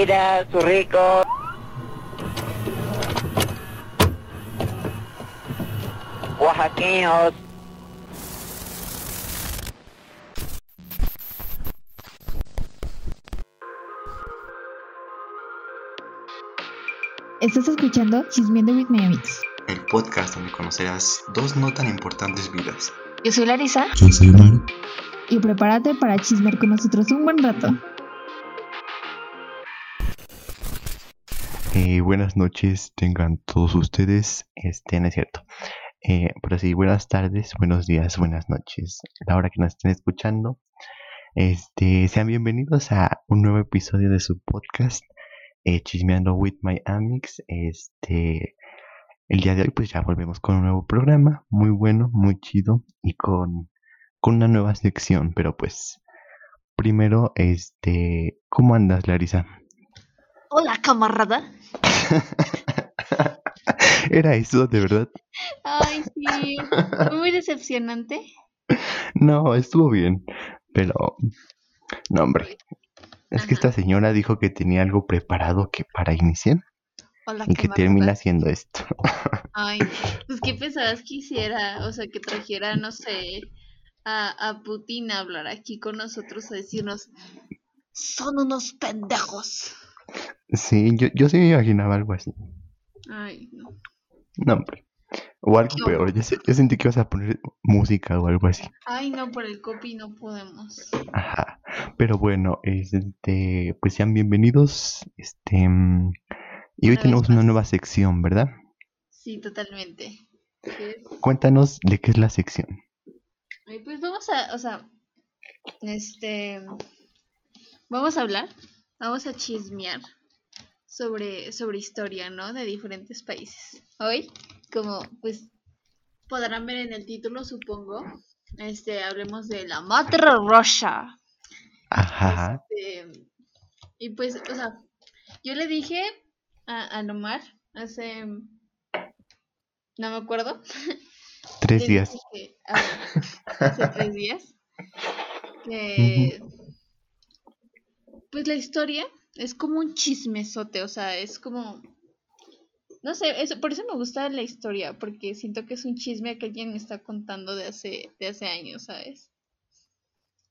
Mira, su rico. Oaxaqueños. Estás escuchando Chismeando with My Amigos. el podcast donde conocerás dos no tan importantes vidas. Yo soy Larisa Yo soy Omar. y prepárate para chismear con nosotros un buen rato. Eh, buenas noches, tengan todos ustedes. Este, no es cierto. Eh, pero sí, buenas tardes, buenos días, buenas noches. La hora que nos estén escuchando. Este, sean bienvenidos a un nuevo episodio de su podcast, eh, Chismeando with My Amics. Este, el día de hoy, pues ya volvemos con un nuevo programa, muy bueno, muy chido y con, con una nueva sección. Pero pues, primero, este, ¿cómo andas, Larisa? Hola, camarada. Era eso, de verdad. Ay, sí. Muy decepcionante. No, estuvo bien, pero no, hombre. Es que esta señora dijo que tenía algo preparado que para iniciar Hola, y que camarada. termina haciendo esto. Ay, pues qué pensabas que hiciera, o sea, que trajera, no sé, a, a Putin a hablar aquí con nosotros a decirnos, son unos pendejos. Sí, yo, yo sí me imaginaba algo así. Ay, no. No, hombre. O algo No. peor. Yo, se- yo sentí que ibas a poner música o algo así. Ay, no, por el copy no podemos. Ajá. Pero bueno, este, pues sean bienvenidos. Este, mm, y hoy Una tenemos una nueva sección, ¿verdad? Sí, totalmente. Cuéntanos de qué es la sección. Pues vamos a, o sea, este, vamos a hablar, vamos a chismear sobre, sobre historia, ¿no? De diferentes países. Hoy, como pues podrán ver en el título, supongo, este, hablemos de la Madre Russia. Ajá. Este, y pues, o sea, yo le dije a, a Nomar hace, no me acuerdo, Tres días. que- hace tres días. Que. Pues la historia es como un chismesote, o sea, es como. No sé, eso, por eso me gusta la historia, porque siento que es un chisme que alguien me está contando de hace, de hace años, ¿sabes?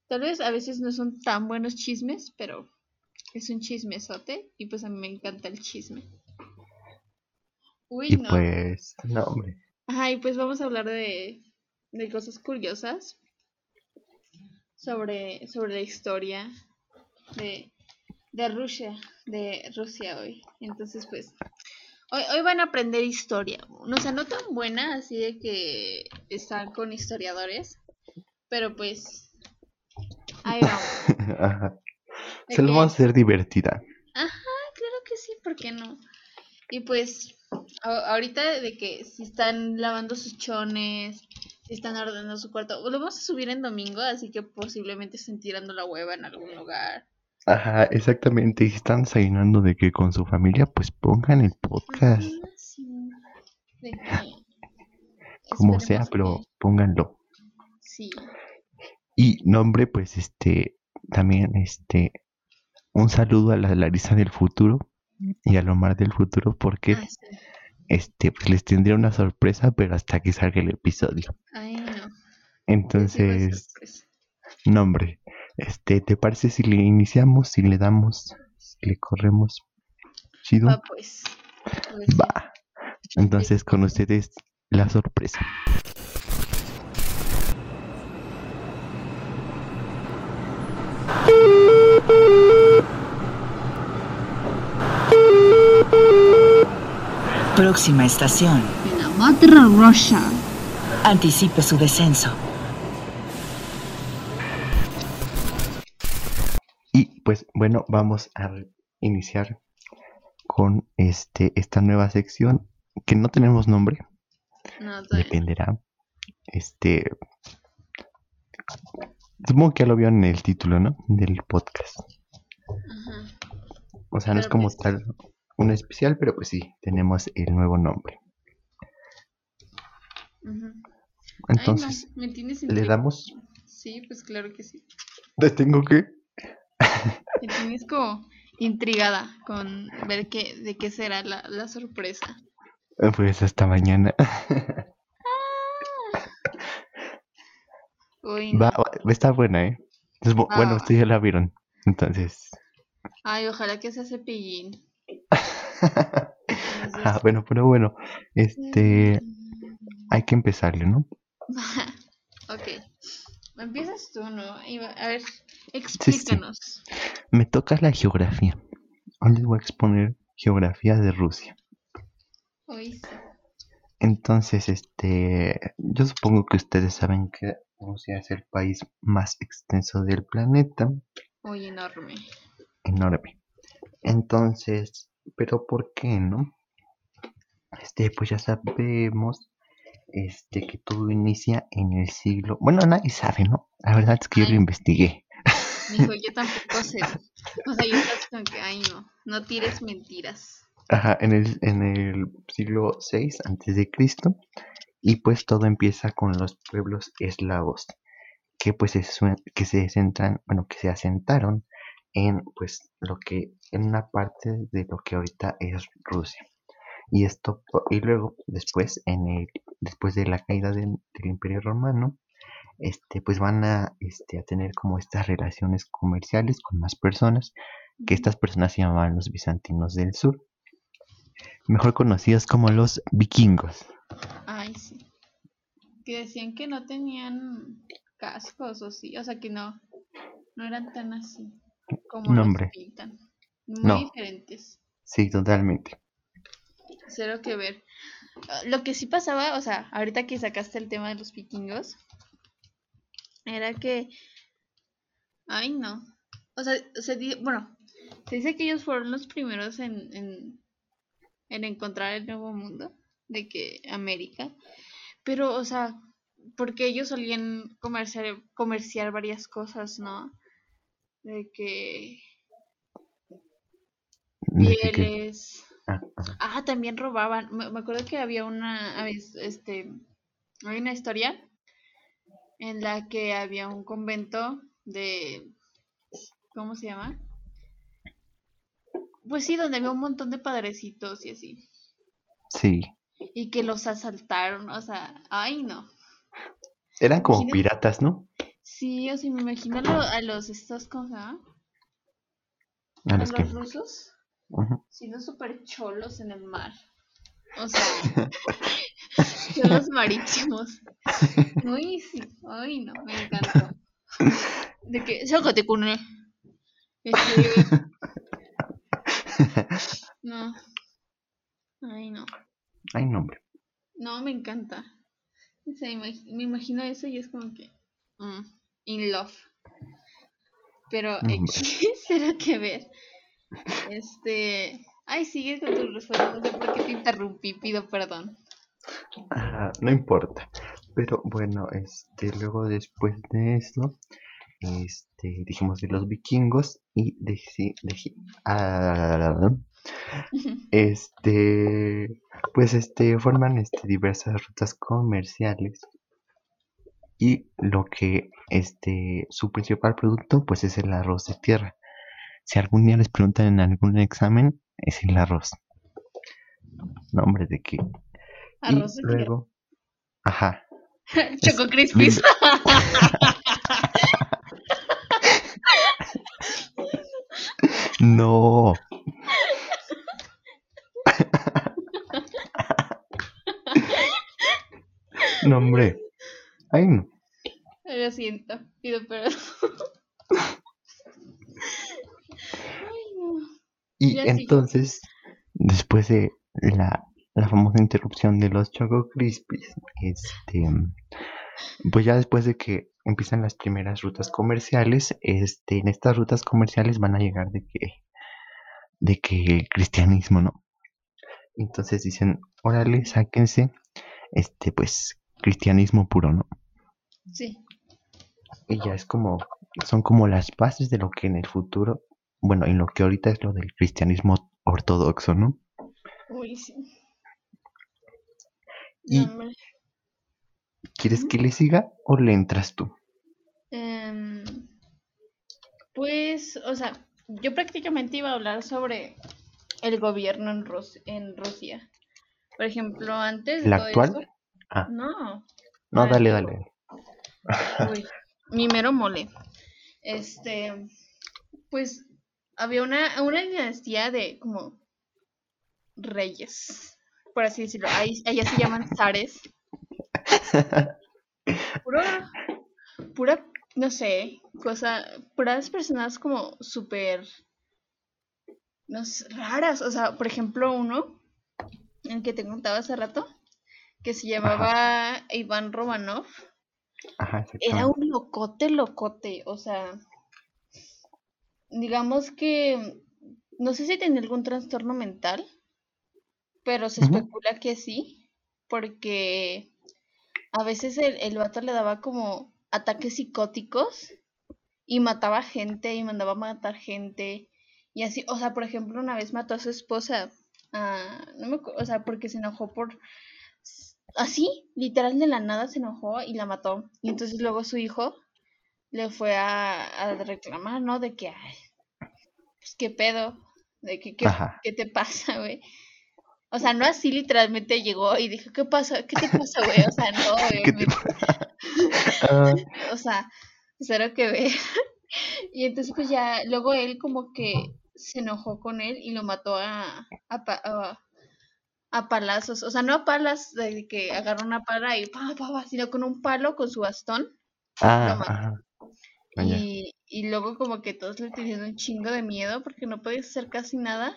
Tal vez a veces no son tan buenos chismes, pero es un chismesote y pues a mí me encanta el chisme. Uy, Y no. pues, no, hombre. Ajá, y pues vamos a hablar de, de cosas curiosas sobre, sobre la historia de, de Rusia, de Rusia hoy. Entonces, pues, hoy, hoy van a aprender historia. No sé, no tan buena, así de que están con historiadores, pero pues, ahí vamos. Ajá. Se lo vamos a hacer divertida. claro que sí, ¿por qué no? Y pues, a- ahorita de que si están lavando sus chones, si están ordenando su cuarto, lo vamos a subir en domingo, así que posiblemente estén tirando la hueva en algún lugar. Ajá, exactamente. Y si están desayunando de que con su familia, pues pongan el podcast. Ajá, sí. De que Como sea, pero pónganlo. Sí. Y nombre, pues este, también este, un saludo a la Larisa del futuro y a Lomar del futuro, porque Ah, sí. este, pues les tendría una sorpresa, pero hasta que salga el episodio. Ay, no. Entonces, nombre, este, ¿te parece si le iniciamos, si le damos, si le corremos? Chido. Va, pues. Va. Entonces con ustedes la sorpresa. Próxima estación. Madre Russia. Anticipe su descenso. Pues bueno, vamos a iniciar con este esta nueva sección que no tenemos nombre, No, dependerá. Este supongo que ya lo vieron en el título, ¿no? Del podcast. Ajá. O sea, no es como pues- tal un especial, pero pues sí, tenemos el nuevo nombre. Ujú. Entonces, Ay, no, me le damos. Sí, pues claro que sí. ¿Le tengo que? Me tienes como intrigada con ver qué, de qué será la, la sorpresa. Pues hasta mañana. Uy, no. Va, va, estar buena, ¿eh? Es bu- bueno, Ah. ustedes ya la vieron. Entonces. Ay, ojalá que sea cepillín. ah, bueno, pero bueno. Este. Hay que empezarle, ¿no? ok. Empiezas tú, ¿no? Y A ver, explícanos. Me toca la geografía. Hoy les voy a exponer geografía de Rusia. Sí. Entonces, este, yo supongo que ustedes saben que Rusia es el país más extenso del planeta, Uy, enorme. enorme. Entonces, pero ¿por qué no? Este, pues ya sabemos, este, que todo inicia en el siglo, bueno, nadie sabe, ¿no? La verdad es que yo lo Ay. Investigué. Dijo, yo tampoco sé. O sea, yo que, ay, no, no tires mentiras. Ajá, en el, en el siglo VI antes de Cristo y pues todo empieza con los pueblos eslavos que pues se, que se centran, bueno, que se asentaron en pues lo que en una parte de lo que ahorita es Rusia. Y esto y luego después en el después de la caída del Imperio Romano este pues van a este a tener como estas relaciones comerciales con más personas que estas personas se llamaban los bizantinos del sur mejor conocidos como los vikingos. Ay, sí. Que decían que no tenían cascos o sí, o sea que no, no eran tan así como No, los pintan. Muy No. diferentes. Sí, totalmente. Cero que ver. Ah, Lo que sí pasaba, o sea, ahorita que sacaste el tema de los vikingos, era que, ay no, o sea, se di- bueno, se dice que ellos fueron los primeros en, en, en encontrar el nuevo mundo, de que América, pero, o sea, porque ellos solían comerciar, comerciar varias cosas, ¿no? De que pieles, ah. Ah, también robaban. Me, me acuerdo que había una, este, hay una historia en la que había un convento de, ¿cómo se llama? Pues sí, donde había un montón de padrecitos y así. Sí. Y que los asaltaron, o sea, ay no. Eran como piratas, ¿no? Sí, o sea, me imagino a, lo- a los estos, ¿cómo se llama? A A los que. rusos, Ujú. siendo súper cholos en el mar. O sea, cholos marítimos. Uy, sí. Ay, no, me encantó. De que, sácate con él. Este, no. Ay, no. Ay, no, hombre. No, me encanta. O sea, imag- me imagino eso y es como que. mm, in love. Pero. X, será que ver. Este. Ay, sigue con tu respuesta. No sé por qué te interrumpí, pido perdón. Ajá, no importa. Pero bueno, este, luego después de eso, este, dijimos de los vikingos y deci- deji- ah, este, pues este, forman este, diversas rutas comerciales y lo que, este, su principal producto, pues es el arroz de tierra. Si algún día les preguntan en algún examen, es el arroz. Nombre de qué. Arroz y luego, ajá, Choco Crispies. no. no, hombre. Ay, no. Lo siento, pido perdón. Ay, no. Y entonces, después de la, la famosa interrupción de los Choco Crispies, este, pues ya después de que empiezan las primeras rutas comerciales, este, en estas rutas comerciales van a llegar de que, de que el cristianismo, ¿no? Entonces dicen, órale, sáquense, este, pues, cristianismo puro, ¿no? Sí. Y ya es como, son como las bases de lo que en el futuro, bueno, en lo que ahorita es lo del cristianismo ortodoxo, ¿no? Uy, sí. Y- No. ¿Quieres que le siga o le entras tú? Em, pues, o sea, yo prácticamente iba a hablar sobre el gobierno en, Rus- en Rusia. Por ejemplo, antes ¿La actual? Ah. No, No, dale, dale. Uy, mi mero mole. Este, pues había una, una dinastía de como reyes, por así decirlo. Ahí, allá se llaman zares. Puro, pura, no sé, cosa, puras personas como súper, no sé, raras. O sea, por ejemplo, uno, el que te contaba hace rato, que se llamaba Iván Romanov. Ajá, Era un locote, locote, o sea, digamos que, no sé si tenía algún trastorno mental, pero se especula que sí, porque a veces el, el vato le daba como ataques psicóticos y mataba gente y mandaba a matar gente y así, o sea, por ejemplo, una vez mató a su esposa, ah, no me o sea, porque se enojó por así, literal de la nada se enojó y la mató. Y entonces luego su hijo le fue a, a reclamar, ¿no? De que, ay, pues qué pedo, de que, ¿qué, qué te pasa, güey? O sea, no así literalmente llegó y dijo, ¿qué pasa? ¿Qué te pasa, güey? O sea, no, ¿Qué te obviamente. Ah, O sea, cero que ver. Y entonces pues ya, luego él como que se enojó con él y lo mató a, a, a, a palazos. O sea, no a palas de que agarró una pala y pa, pa, pa, sino con un palo con su bastón. ah, mató. Ah. Y, y luego como que todos le tenían un chingo de miedo porque no podía hacer casi nada.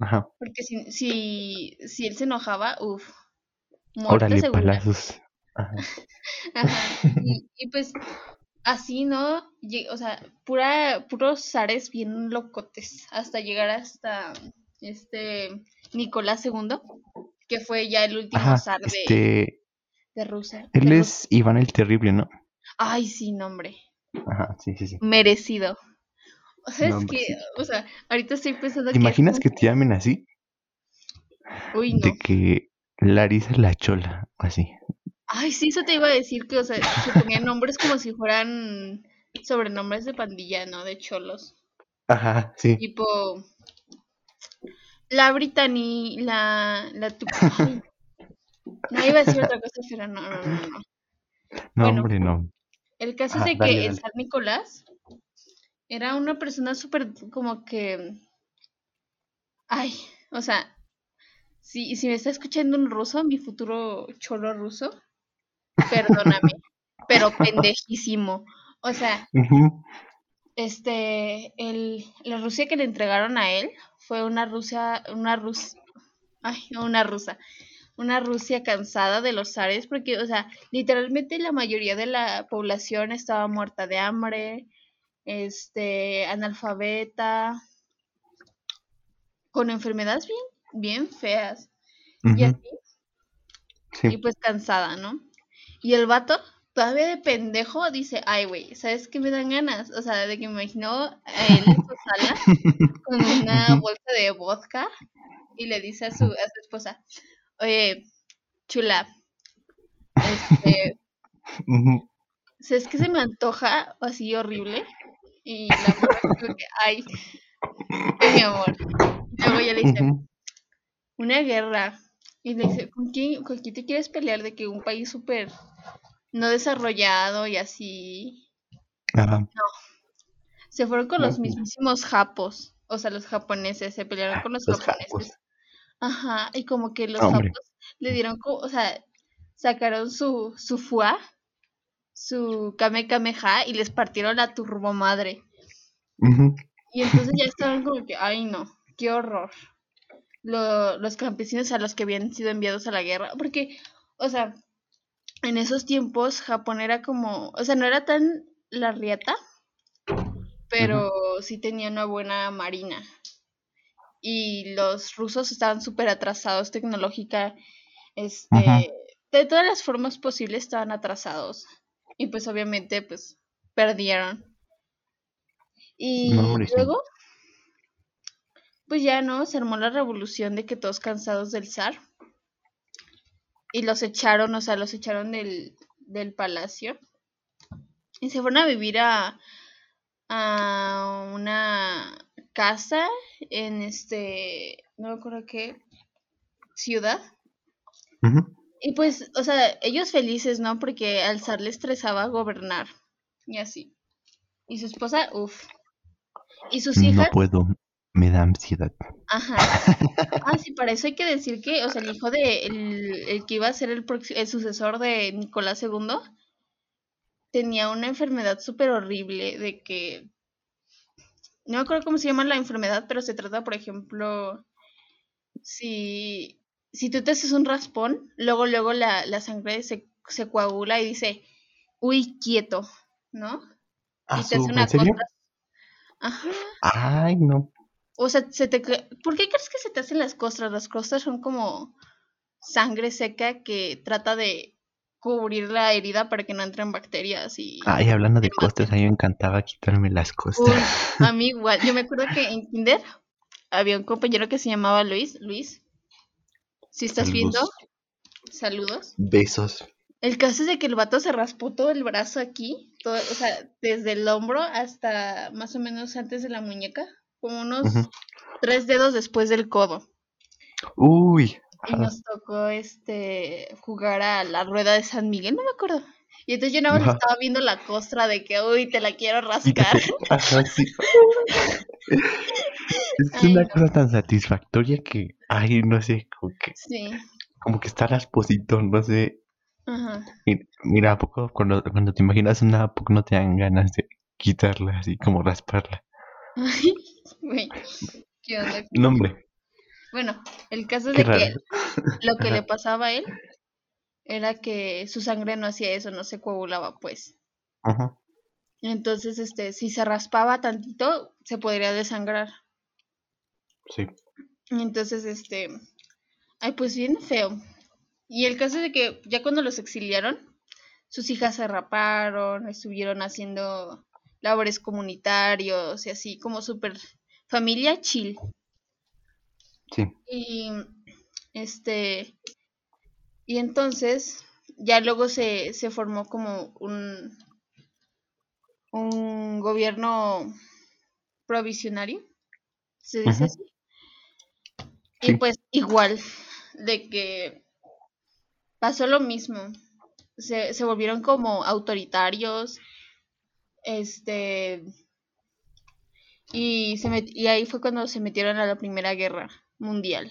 Ajá. Porque si, si, si él se enojaba, uff, muerte Órale, segura. palazos. Ajá. Ajá. Y, y pues así, ¿no? O sea, pura, puros zares bien locotes hasta llegar hasta este Nicolás II, que fue ya el último zar de, Este. de Rusia. Él de es Iván el Terrible, ¿no? Ay, sí, no, hombre. Ajá, sí, sí, sí. Merecido. O sea, es que, o sea, ahorita estoy pensando ¿Te que imaginas que te llamen así? Uy, no. De que Larisa la Chola, así. Ay, sí, eso te iba a decir que, o sea, se ponían nombres como si fueran sobrenombres de pandilla, ¿no? De cholos. Ajá, sí. Tipo, la Brittany, la, la tu... No iba a decir otra cosa, pero no, no, no, no. No, bueno. hombre, no. El caso Ajá, es de dale, que el dale. San Nicolás era una persona súper como que... Ay, o sea, si, si me está escuchando un ruso, mi futuro cholo ruso, perdóname, pero pendejísimo. O sea, este, el, la Rusia que le entregaron a él fue una Rusia, una Rus, ay, una rusa, una Rusia cansada de los zares, porque, o sea, literalmente la mayoría de la población estaba muerta de hambre, este, analfabeta, con enfermedades bien, bien feas, y así, y pues cansada, ¿no? Y el vato, todavía de pendejo, dice, ay, güey, ¿sabes qué me dan ganas? O sea, de que me imaginó a él en su sala con una bolsa de vodka y le dice a su, a su esposa, oye, chula, este. ¿sabes qué se me antoja así horrible? Y la morra que, ay, mi amor. Y luego ya le dice, una guerra. Y le dice, ¿con quién, con quién te quieres pelear? De que un país súper no desarrollado y así. Ajá. Se fueron con los mismísimos japos. O sea, los japoneses se pelearon con los, Los japoneses. japos. Ajá, y como que los Hombre. japos le dieron, o sea, sacaron su, su fuá, su kame kameha y les partieron la turbomadre. Y entonces ya estaban como que, ay no, qué horror. Lo- los campesinos a los que habían sido enviados a la guerra. Porque, o sea, en esos tiempos Japón era como, o sea, no era tan la riata, pero sí tenía una buena marina. Y los rusos estaban súper atrasados tecnológica, este, Ajá. de todas las formas posibles estaban atrasados. Y pues obviamente, pues, perdieron. Y No, luego, pues ya no, se armó la revolución de que todos cansados del zar. Y los echaron, o sea, los echaron del, del palacio. Y se fueron a vivir a, a una casa en este, no me acuerdo qué ciudad. Y pues, o sea, ellos felices, ¿no? Porque al zar le estresaba gobernar y así. Y su esposa, uff. Y sus No hijas, puedo, me da ansiedad. ajá. Ah, sí, para eso hay que decir que, o sea, el hijo de, el, el que iba a ser el, el sucesor de Nicolás II, tenía una enfermedad súper horrible de que, no me acuerdo cómo se llama la enfermedad, pero se trata, por ejemplo, si, si tú te haces un raspón, luego, luego la, la sangre se, se coagula y dice, uy, quieto, ¿no? Ah, y te hace una cosa. Ajá. Ay, no. O sea, se te... ¿por qué crees que se te hacen las costras? Las costras son como sangre seca que trata de cubrir la herida para que no entren bacterias y... Ay, hablando de costas, a mí me encantaba quitarme las Uy, costas. a mí igual. Yo me acuerdo que en Kinder había un compañero que se llamaba Luis. Luis, si estás Saludos. viendo, saludos. Besos. El caso es de que el vato se raspó todo el brazo aquí, todo, o sea, desde el hombro hasta más o menos antes de la muñeca, como unos tres dedos después del codo. Uy. Y nos tocó este jugar a la rueda de San Miguel, no me acuerdo. Y entonces yo nada más Ajá. estaba viendo la costra de que, uy, te la quiero rascar. Ajá, sí. Es Ay, una no. cosa tan satisfactoria que, ay, no sé, como que, Sí, como que está rasposito, no sé. ajá. Mi- Mira, ¿a poco cuando, cuando te imaginas una, ¿a poco no te dan ganas de quitarla, así como rasparla? Ay, güey, ¿qué onda? No, hombre, Bueno, el caso es de que lo que le pasaba a él era que su sangre no hacía eso, no se coagulaba, pues. Ajá. Entonces, este, si se raspaba tantito, se podría desangrar. Sí. Entonces, este, ay, pues bien feo. Y el caso es de que ya cuando los exiliaron, sus hijas se raparon, estuvieron haciendo labores comunitarios y así como súper familia chill. Sí. Y este, y entonces ya luego se, se formó como un, un gobierno provisionario, se dice así. Y pues igual, de que pasó lo mismo. Se, se volvieron como autoritarios. Este. Y, se met- y ahí fue cuando se metieron a la Primera Guerra Mundial.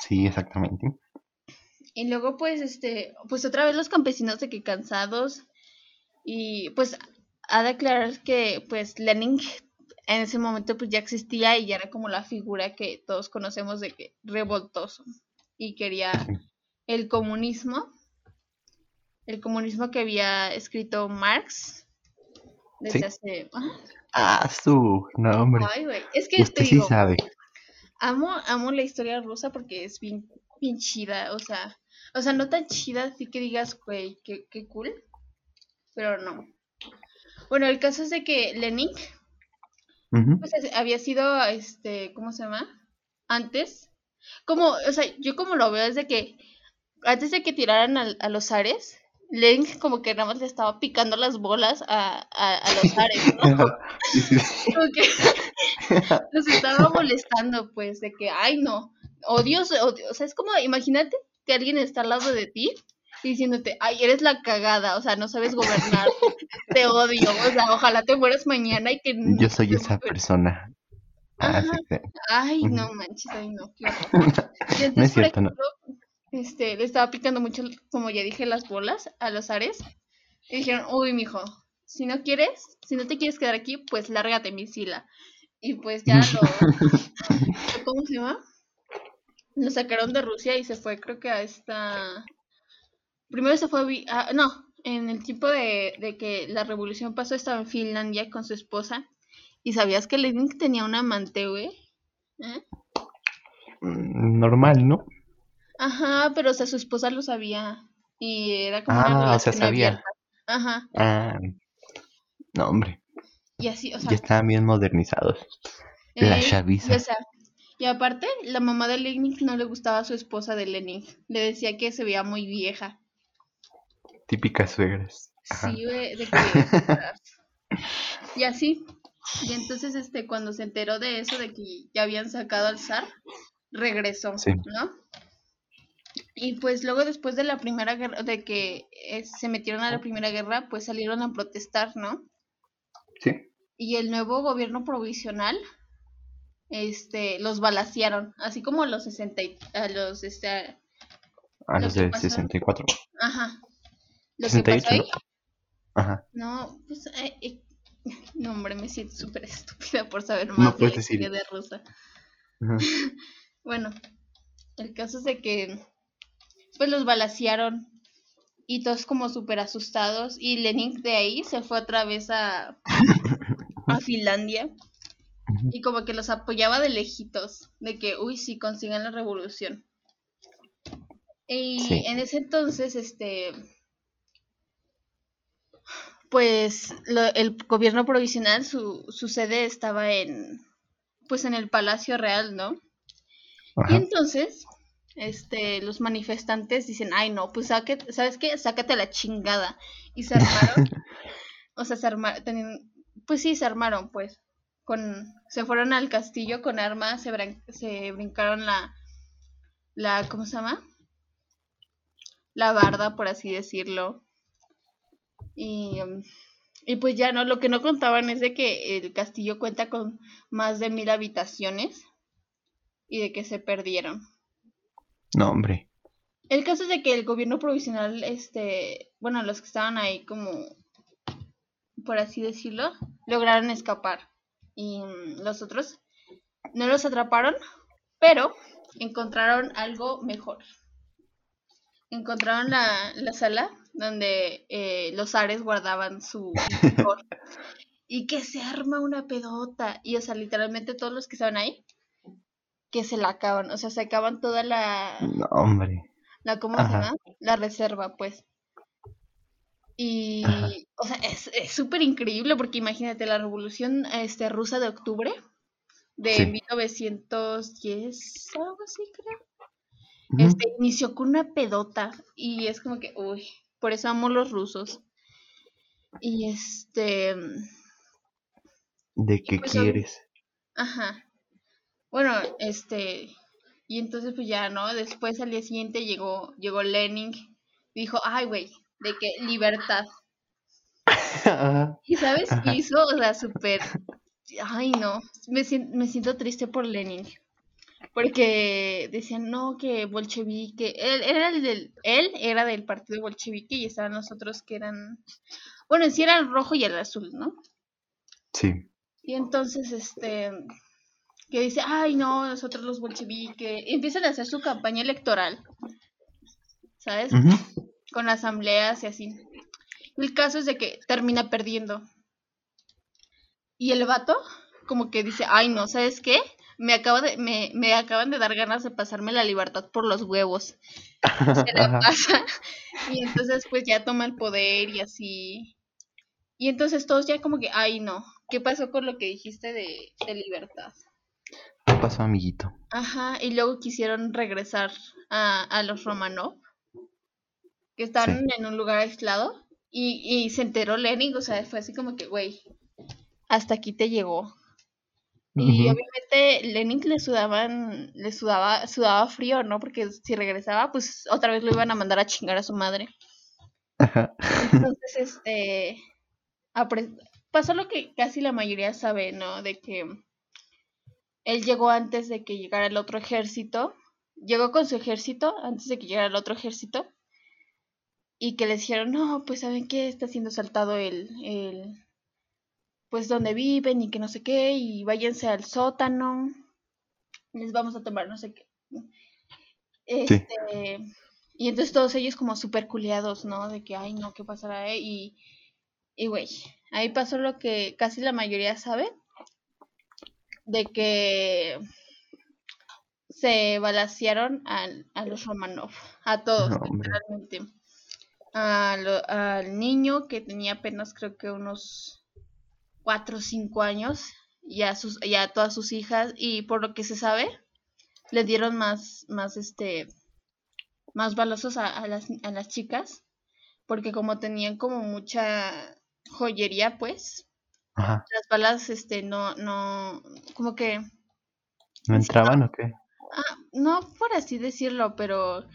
Sí, exactamente. Y luego, pues, este, pues otra vez los campesinos de que cansados. Y pues, ha de aclarar que, pues, Lenin en ese momento, pues ya existía y ya era como la figura que todos conocemos de que revoltoso. Y quería el comunismo. El comunismo que había escrito Marx desde Sí. hace. ah, su, no, hombre. Ay, güey. Es que te Usted sí sabe. Amo, amo la historia rusa porque es bien, bien chida, o sea, o sea, no tan chida así que digas, güey, qué, qué cool, pero no. Bueno, el caso es de que Lenin, pues es- había sido, este, ¿cómo se llama? Antes, como, o sea, yo como lo veo es de que antes de que tiraran al- a, los Ares, Lenin como que nada más le estaba picando las bolas a, a, a los Ares, ¿no? Sí, sí, sí. Como que nos estaba molestando, pues, de que, ay, no, odios, odio. O sea, es como, imagínate que alguien está al lado de ti diciéndote, ay, eres la cagada, o sea, no sabes gobernar, te odio, o sea, ojalá te mueras mañana y que... no Yo soy esa persona. Ah, sí, Ajá. sí. Ay, no manches, ay, no, qué. Y No entonces, es por cierto, no. ejemplo, este, le estaba picando mucho, como ya dije, las bolas a los Ares. Y dijeron, uy, mijo, si no quieres, si no te quieres quedar aquí, pues lárgate, mi sila. Y pues ya lo, ¿cómo se llama? Lo sacaron de Rusia y se fue, creo que a esta... Primero se fue, a no, en el tiempo de, de que la revolución pasó estaba en Finlandia con su esposa. ¿Y sabías que Lenin tenía un amante, güey? ¿Eh? Mm, Normal, ¿no? Ajá, pero o sea, su esposa lo sabía y era como Ah, una o sea, sabía. abierta. Ajá, Ah, no, hombre. Y así, o sea, Ya estaban bien modernizados. La eh, chaviza. y, o sea, y aparte, la mamá de Lenin no le gustaba a su esposa de Lenin, le decía que se veía muy vieja. Típicas suegras. Ajá. Sí, de que... y así. Y entonces, este, cuando se enteró de eso, de que ya habían sacado al zar, regresó, Sí. ¿no? Y pues luego después de la primera guerra, de que eh, se metieron a la primera guerra, pues salieron a protestar, ¿no? Sí. Y el nuevo gobierno provisional, este, los balacearon, así como los 60, y- a los, este, a- A Lo los que pasó- 64. ajá. Lo que 68, pasó ahí, ¿no? Ajá. no, pues, eh, eh, no, hombre, me siento súper estúpida por saber No más de puedes la historia de. Ajá. Bueno, el caso es de que pues los balacearon y todos como súper asustados y Lenin de ahí se fue otra vez a, a Finlandia y como que los apoyaba de lejitos, de que, uy, sí, consigan la revolución. Y Sí. en ese entonces, este, pues lo- el gobierno provisional, su, su sede estaba en, pues en el Palacio Real, ¿no? Y entonces, este, los manifestantes dicen, ay no, pues saque, ¿sabes qué? Sácate la chingada. Y se armaron, o sea, se armaron, pues sí, se armaron, pues, con, se fueron al castillo con armas, se, se brincaron la, la, ¿cómo se llama? La barda, por así decirlo. Y, um, y pues ya no, lo que no contaban es de que el castillo cuenta con más de mil habitaciones y de que se perdieron. No, hombre. El caso es de que el gobierno provisional, este, bueno, los que estaban ahí como, por así decirlo, lograron escapar. Y los otros no los atraparon, pero encontraron algo mejor. Encontraron la, la sala donde eh, los ares guardaban su y que se arma una pedota. Y, o sea, literalmente todos los que estaban ahí, que se la acaban. O sea, se acaban toda la, No, hombre. la ¿cómo se llama? La reserva, pues. Y, Ajá. o sea, es súper increíble porque imagínate la revolución este, rusa de octubre de Sí. 1910, algo así creo. Este, inició con una pedota y es como que, uy, por eso amo los rusos. Y este, ¿De qué pues, quieres? Ajá. Bueno, este, y entonces pues ya, ¿no? Después al día siguiente llegó, llegó Lenin, dijo, ay, güey, de que libertad. Ajá. ¿Y sabes Ajá. qué hizo? O sea, súper, ay, no, me, me siento triste por Lenin. Porque decían, no, que bolchevique, él era el del, él era del partido bolchevique y estaban los otros que eran, bueno, en sí era el rojo y el azul, ¿no? Sí. Y entonces, este, que dice, ay, no, nosotros los bolcheviques, empiezan a hacer su campaña electoral, ¿sabes? Con asambleas y así. El caso es de que termina perdiendo. Y el vato, como que dice, ay, no, ¿sabes qué? Me, acaba de, me, me acaban de dar ganas de pasarme la libertad por los huevos. Se la pasa. Y entonces, pues ya toma el poder y así. Y entonces todos ya como que, ay, no, ¿qué pasó con lo que dijiste de, de libertad? ¿Qué pasó, amiguito? Ajá, y luego quisieron regresar a, a los Romanov, que estaban en un lugar aislado, y, y se enteró Lenin, o sea, fue así como que, güey, hasta aquí te llegó. Y obviamente Lenin le sudaban, le sudaba, sudaba frío, ¿no? Porque si regresaba, pues otra vez lo iban a mandar a chingar a su madre. Ajá. Entonces, este, pasó lo que casi la mayoría sabe, ¿no? De que él llegó antes de que llegara el otro ejército, llegó con su ejército antes de que llegara el otro ejército, y que le dijeron, no, pues saben qué, está siendo saltado el, el, pues donde viven y que no sé qué, y váyanse al sótano, les vamos a tomar no sé qué. Este, y entonces todos ellos como súper culiados, ¿no? De que, ay, no, ¿qué pasará? eh? Y, y güey, ahí pasó lo que casi la mayoría sabe, de que se balacearon al- a los Romanov, a todos, No. Al niño que tenía apenas creo que unos 4 o 5 años, y a, sus, y a todas sus hijas, y por lo que se sabe, le dieron más, más este, más balazos a, a las, a las chicas, porque como tenían como mucha joyería, pues, Ajá. las balas, este, no, no, como que, ¿No entraban o qué? ah, no por así decirlo, pero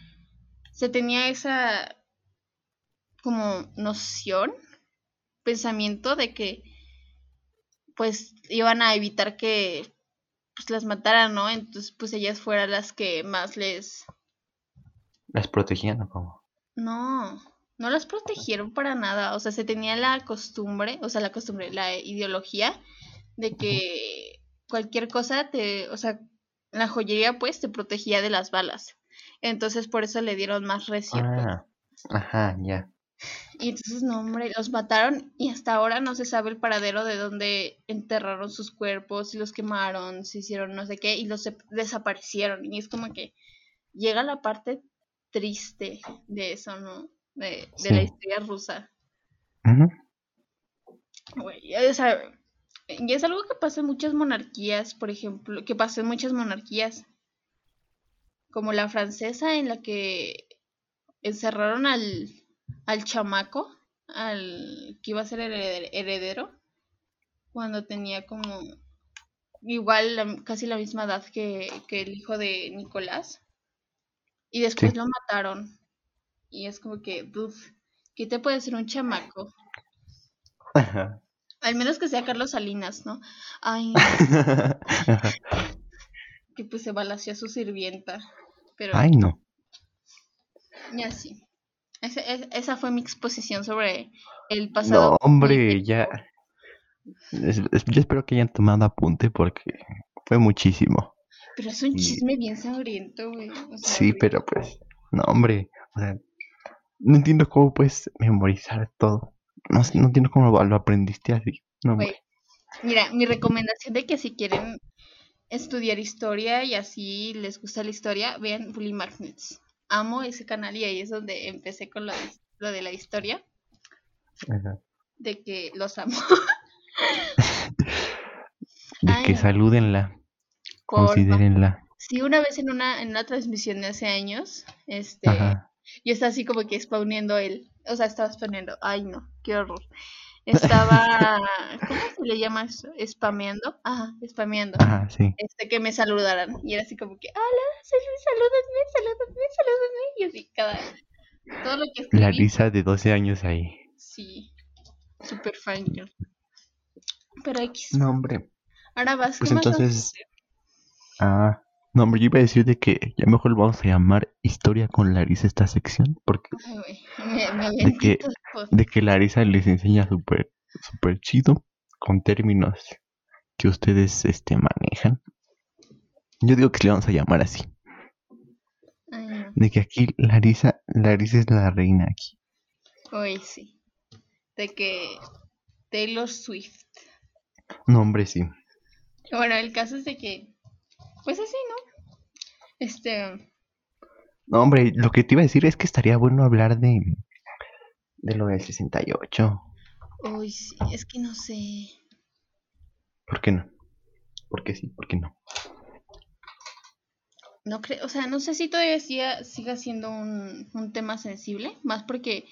se tenía esa como noción, pensamiento de que pues iban a evitar que pues las mataran, ¿no? Entonces pues ellas fueran las que más les ¿Las protegían o cómo? no, no las protegieron para nada, o sea, se tenía la costumbre, o sea, la costumbre, la ideología de que cualquier cosa te, o sea, la joyería pues te protegía de las balas. Entonces por eso le dieron más recio. pues. Ah, ajá, ya. Y entonces, no, hombre, los mataron y hasta ahora no se sabe el paradero de dónde enterraron sus cuerpos, si los quemaron, si hicieron no sé qué, y los desaparecieron. Y es como que llega la parte triste de eso, ¿no? De, de la historia rusa. O sea, y es algo que pasa en muchas monarquías, por ejemplo, que pasó en muchas monarquías, como la francesa en la que encerraron al, al chamaco, al que iba a ser hereder- heredero, cuando tenía como igual la- casi la misma edad que, que el hijo de Nicolás, y después Sí. lo mataron. Y es como que, dude, ¿qué te puede hacer un chamaco? Ajá. Al menos que sea Carlos Salinas, ¿no? Ay, que pues se balació a su sirvienta. Pero Ay, no. ya sí. Esa, es- esa fue mi exposición sobre el No, pasado. hombre, ya. Es- es- Yo espero que hayan tomado apunte porque fue muchísimo. Pero es un y- chisme bien sangriento, güey. o sea, Sí, pero pues, no, hombre. O sea, no entiendo cómo puedes memorizar todo. No, no entiendo cómo lo, lo aprendiste así. No, güey. Mira, mi recomendación de que si quieren estudiar historia y así les gusta la historia, vean Bully Magnets. Amo ese canal y ahí es donde empecé con lo de, lo de la historia, Ajá. de que los amo. De Ay, que salúdenla, Porfa. considérenla. Sí, una vez en una, en una transmisión de hace años, este, Ajá. yo estaba así como que spawneando él. O sea, estaba spawneando. Ay, no, qué horror. Estaba, ¿cómo se le llama eso? Spameando. Ajá, spameando. Ajá, sí. Este, que me saludaran. Y era así como que, hola, salúdenme, salúdenme, salúdenme. Y así, cada, todo lo que escribí. Larisa de 12 años ahí. Sí, super fan yo. Pero X. No, hombre. Ahora vas, Pues ¿qué más vas a entonces- hacer? Ah, no, hombre, yo iba a decir de que ya mejor vamos a llamar Historia con Larisa esta sección, porque Ay, me, me de que- después. de que Larisa les enseña súper, súper chido con términos que ustedes, este, manejan. Yo digo que le vamos a llamar así, Ay, no. de que aquí Larisa, Larisa es la reina aquí. Uy, sí. De que Taylor Swift. No, hombre, sí. Bueno, el caso es de que, pues así, ¿no? Este, No, hombre, lo que te iba a decir es que estaría bueno hablar de, de lo del 68. uy, sí, es que no sé. ¿Por qué no? ¿Por qué sí? ¿Por qué no? No creo, o sea, no sé si todavía siga, siga siendo un, un tema sensible, más porque,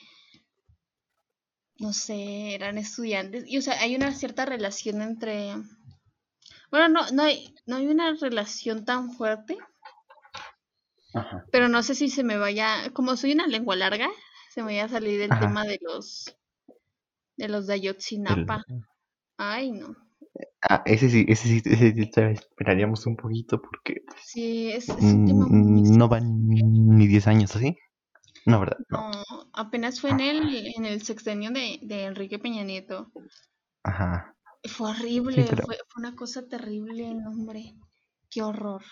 no sé, eran estudiantes. Y, o sea, hay una cierta relación entre... Bueno, no, no hay, no hay una relación tan fuerte, Ajá. pero no sé si se me vaya, como soy una lengua larga, se me vaya a salir el Ajá. tema de los de los de Ayotzinapa. Ay, no. Ah, ese sí, ese sí, ese sí esperaríamos un poquito porque Sí, es, es un tema muy mm, no van ni 10 años así. No, ¿verdad? No. No, apenas fue en el, en el sexenio de, de Enrique Peña Nieto. Ajá. Fue horrible, pero- fue, fue una cosa terrible, no, hombre. Qué horror.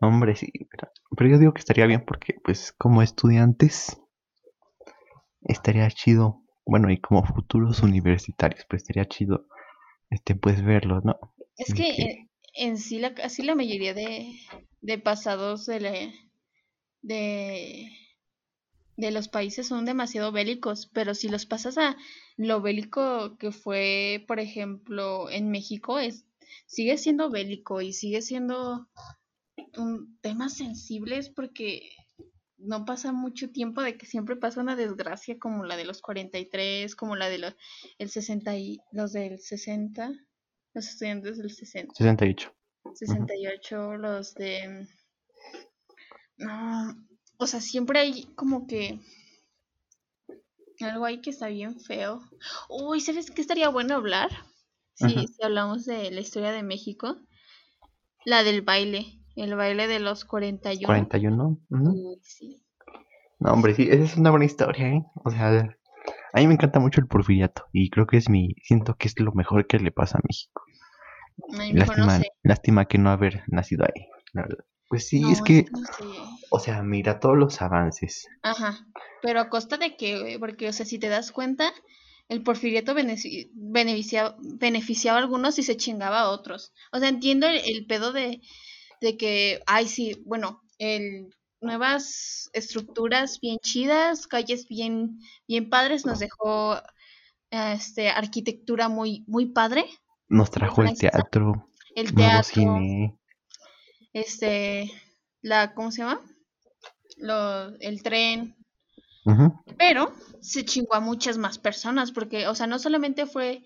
Hombre, sí, pero, pero yo digo que estaría bien porque, pues, como estudiantes, estaría chido, bueno, y como futuros universitarios, pues estaría chido, este, pues, verlos, ¿no? Es que en, en sí, la, casi la mayoría de, de pasados de, la- de, de los países son demasiado bélicos, pero si los pasas a lo bélico que fue, por ejemplo, en México, es sigue siendo bélico y sigue siendo un temas sensibles porque no pasa mucho tiempo de que siempre pasa una desgracia como la de los 43, como la de los el 60 y los del 60, los estudiantes del 60, 68. 68, los de no, o sea, siempre hay como que algo ahí que está bien feo. Uy, ¿sabes qué estaría bueno hablar? Sí, Ajá. si hablamos de la historia de México, la del baile, el baile de los 41. 41. ujú. Uy, sí. No, hombre, sí, esa es una buena historia, ¿eh? O sea, a mí me encanta mucho el porfiriato y creo que es mi, siento que es lo mejor que le pasa a México. Ay, mejor no Lástima, sé. lástima que no haber nacido ahí, la verdad. Pues sí, No, es que, no sé. o sea, mira todos los avances. Ajá, pero a costa de que, porque, o sea, si te das cuenta, el porfiriato benefici- beneficia- beneficiaba a algunos y se chingaba a otros. O sea, entiendo el, el pedo de, de que, ay, sí, bueno, el, nuevas estructuras bien chidas, calles bien, bien padres, nos dejó este, arquitectura muy, muy padre, Nos trajo el teatro, el nuevo teatro, cine. Este, la, ¿cómo se llama? Lo, el tren, pero se chingó a muchas más personas porque, o sea, no solamente fue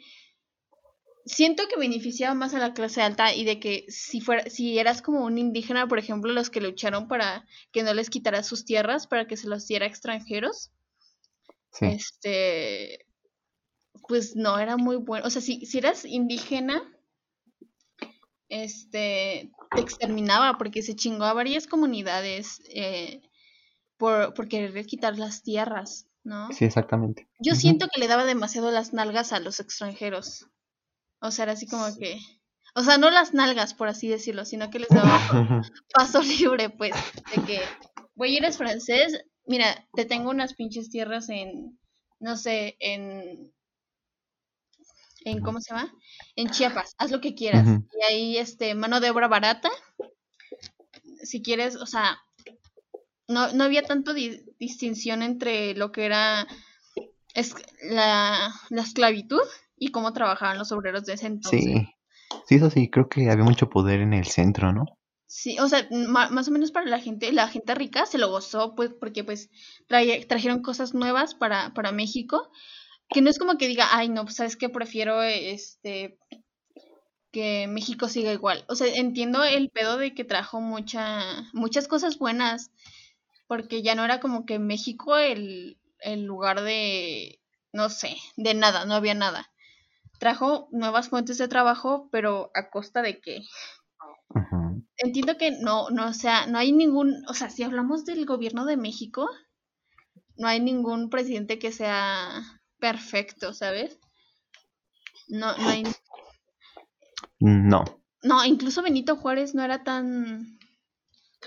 siento que beneficiaba más a la clase alta y de que si fuera si eras como un indígena, por ejemplo, los que lucharon para que no les quitara sus tierras, para que se los diera a extranjeros, Sí, este pues no era muy bueno, o sea, si si eras indígena este te exterminaba porque se chingó a varias comunidades eh, por, por querer quitar las tierras, ¿no? sí, exactamente. Yo siento que le daba demasiado las nalgas a los extranjeros. O sea, era así como que. O sea, no las nalgas, por así decirlo, sino que les daba paso libre, pues. De que, güey, eres francés, mira, te tengo unas pinches tierras en. No sé, en. En ¿Cómo se llama? En Chiapas, haz lo que quieras. Y ahí, este, mano de obra barata. Si quieres, o sea. No, no había tanto di- distinción entre lo que era es la, la esclavitud y cómo trabajaban los obreros de ese entonces. Sí, sí, eso sí, creo que había mucho poder en el centro, ¿no? Sí, o sea, más o menos para la gente, la gente rica se lo gozó, pues, porque pues traje- trajeron cosas nuevas para, para México, que no es como que diga, ay, no, pues sabes que prefiero eh, este que México siga igual. O sea, entiendo el pedo de que trajo mucha, muchas cosas buenas, porque ya no era como que México el, el lugar de, no sé, de nada, no había nada. Trajo nuevas fuentes de trabajo, pero a costa de que entiendo que no, no, o sea, no hay ningún, o sea, si hablamos del gobierno de México, no hay ningún presidente que sea perfecto, ¿sabes? No, no hay, No, no, incluso Benito Juárez no era tan,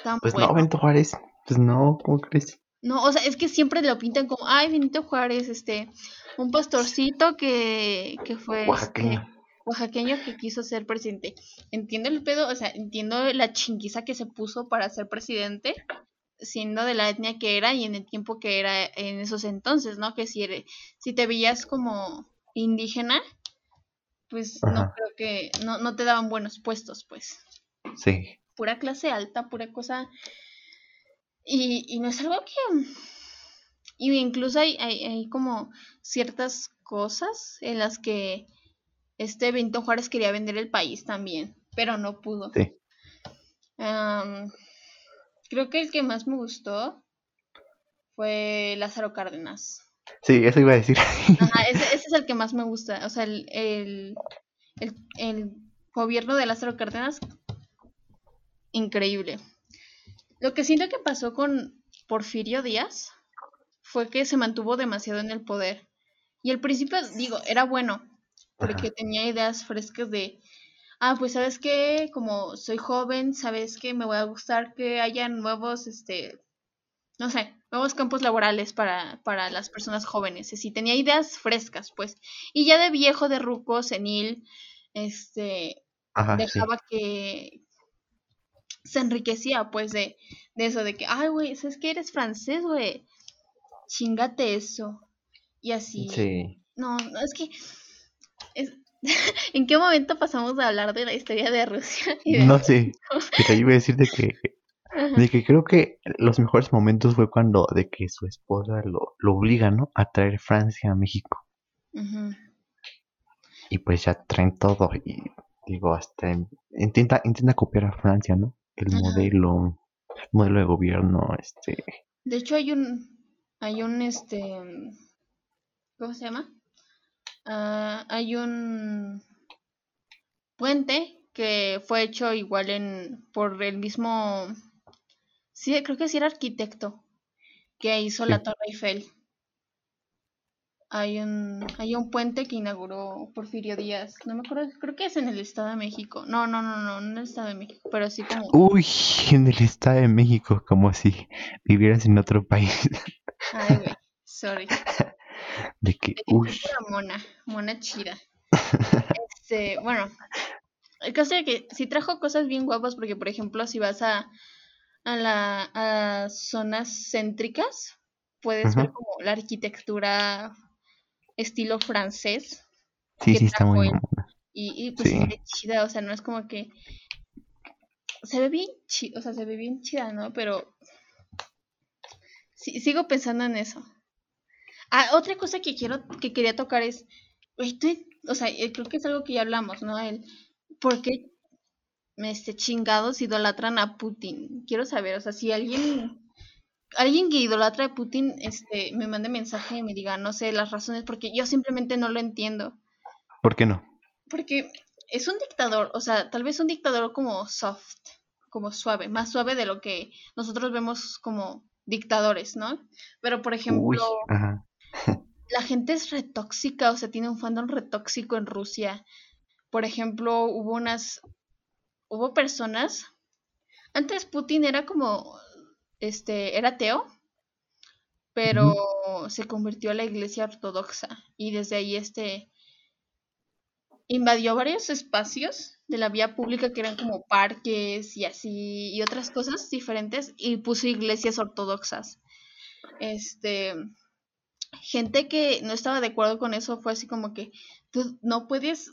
tan pues bueno. no, Benito Juárez, pues no, ¿cómo crees? No, o sea, es que siempre lo pintan como, ay, Benito Juárez, este, un pastorcito que, que fue, este, Oaxaqueño. oaxaqueño que quiso ser presidente. Entiendo el pedo, o sea, entiendo la chinguiza que se puso para ser presidente, siendo de la etnia que era y en el tiempo que era en esos entonces, ¿no? Que si, eres, si te veías como indígena, pues no creo que, no, no te daban buenos puestos, pues. Sí, Pura clase alta, pura cosa. Y, y no es algo que... Y incluso hay, hay, hay como ciertas cosas en las que este Benito Juárez quería vender el país también, pero no pudo. sí. Creo que el que más me gustó fue Lázaro Cárdenas. Sí, eso iba a decir. Ajá, ese, ese es el que más me gusta. O sea, el, el, el, el gobierno de Lázaro Cárdenas, increíble. Lo que siento que pasó con Porfirio Díaz fue que se mantuvo demasiado en el poder. Y al principio, digo, era bueno, porque Ajá. tenía ideas frescas de, ah, pues sabes que como soy joven, sabes que me voy a gustar que haya nuevos, este, no sé, nuevos campos laborales para, para las personas jóvenes. Así, tenía ideas frescas, pues. Y ya de viejo, de ruco, senil, este, Ajá, sí. dejaba que se enriquecía, pues, de, de eso, de que, ay, güey, ¿sabes que eres francés, güey? Chingate eso. Y así. Sí. No, no, es que... es- ¿En qué momento pasamos a hablar de la historia de Rusia? y de- No sé, pero yo iba a decirte que De que creo que los mejores momentos fue cuando de que su esposa lo, lo obliga, ¿no? A traer Francia a México. Y pues ya traen todo. Y digo, hasta en- intenta, intenta copiar a Francia, ¿no? El modelo, el modelo de gobierno, este. De hecho, hay un, hay un, este, ¿cómo se llama? Ah, hay un puente que fue hecho igual en, por el mismo, sí, creo que sí era arquitecto, que hizo la. Torre Eiffel. Hay un, hay un puente que inauguró Porfirio Díaz. No me acuerdo, creo que es en el Estado de México. No, no, no, no, no en el Estado de México, pero sí como... Uy, en el Estado de México, como si vivieras en otro país. Ay, güey, sorry. De que, Es uy, mona, mona chida. Este, bueno, el caso de que sí trajo cosas bien guapas, porque por ejemplo, si vas a, a la a zonas céntricas, puedes ver como la arquitectura estilo francés sí, sí, está muy y, y pues Sí. se ve chida, o sea, no es como que se ve bien chida, o sea, se ve bien chida, ¿no? Pero sí, sigo pensando en eso. Ah, otra cosa que quiero, que quería tocar es, tú- o sea, eh, creo que es algo que ya hablamos, ¿no? El por qué este, chingados idolatran a Putin. Quiero saber, o sea, si alguien, alguien que idolatra a Putin, este, me mande mensaje y me diga, no sé, las razones, porque yo simplemente no lo entiendo. ¿Por qué no? Porque es un dictador, o sea, tal vez un dictador como soft, como suave, más suave de lo que nosotros vemos como dictadores, ¿no? Pero, por ejemplo. La gente es retóxica, o sea, tiene un fandom retóxico en Rusia. Por ejemplo, hubo unas, hubo personas, antes Putin era como, este, era ateo, pero se convirtió a la iglesia ortodoxa y desde ahí, este, invadió varios espacios de la vía pública que eran como parques y así, y otras cosas diferentes, y puso iglesias ortodoxas. Este, gente que no estaba de acuerdo con eso fue así como que tú no puedes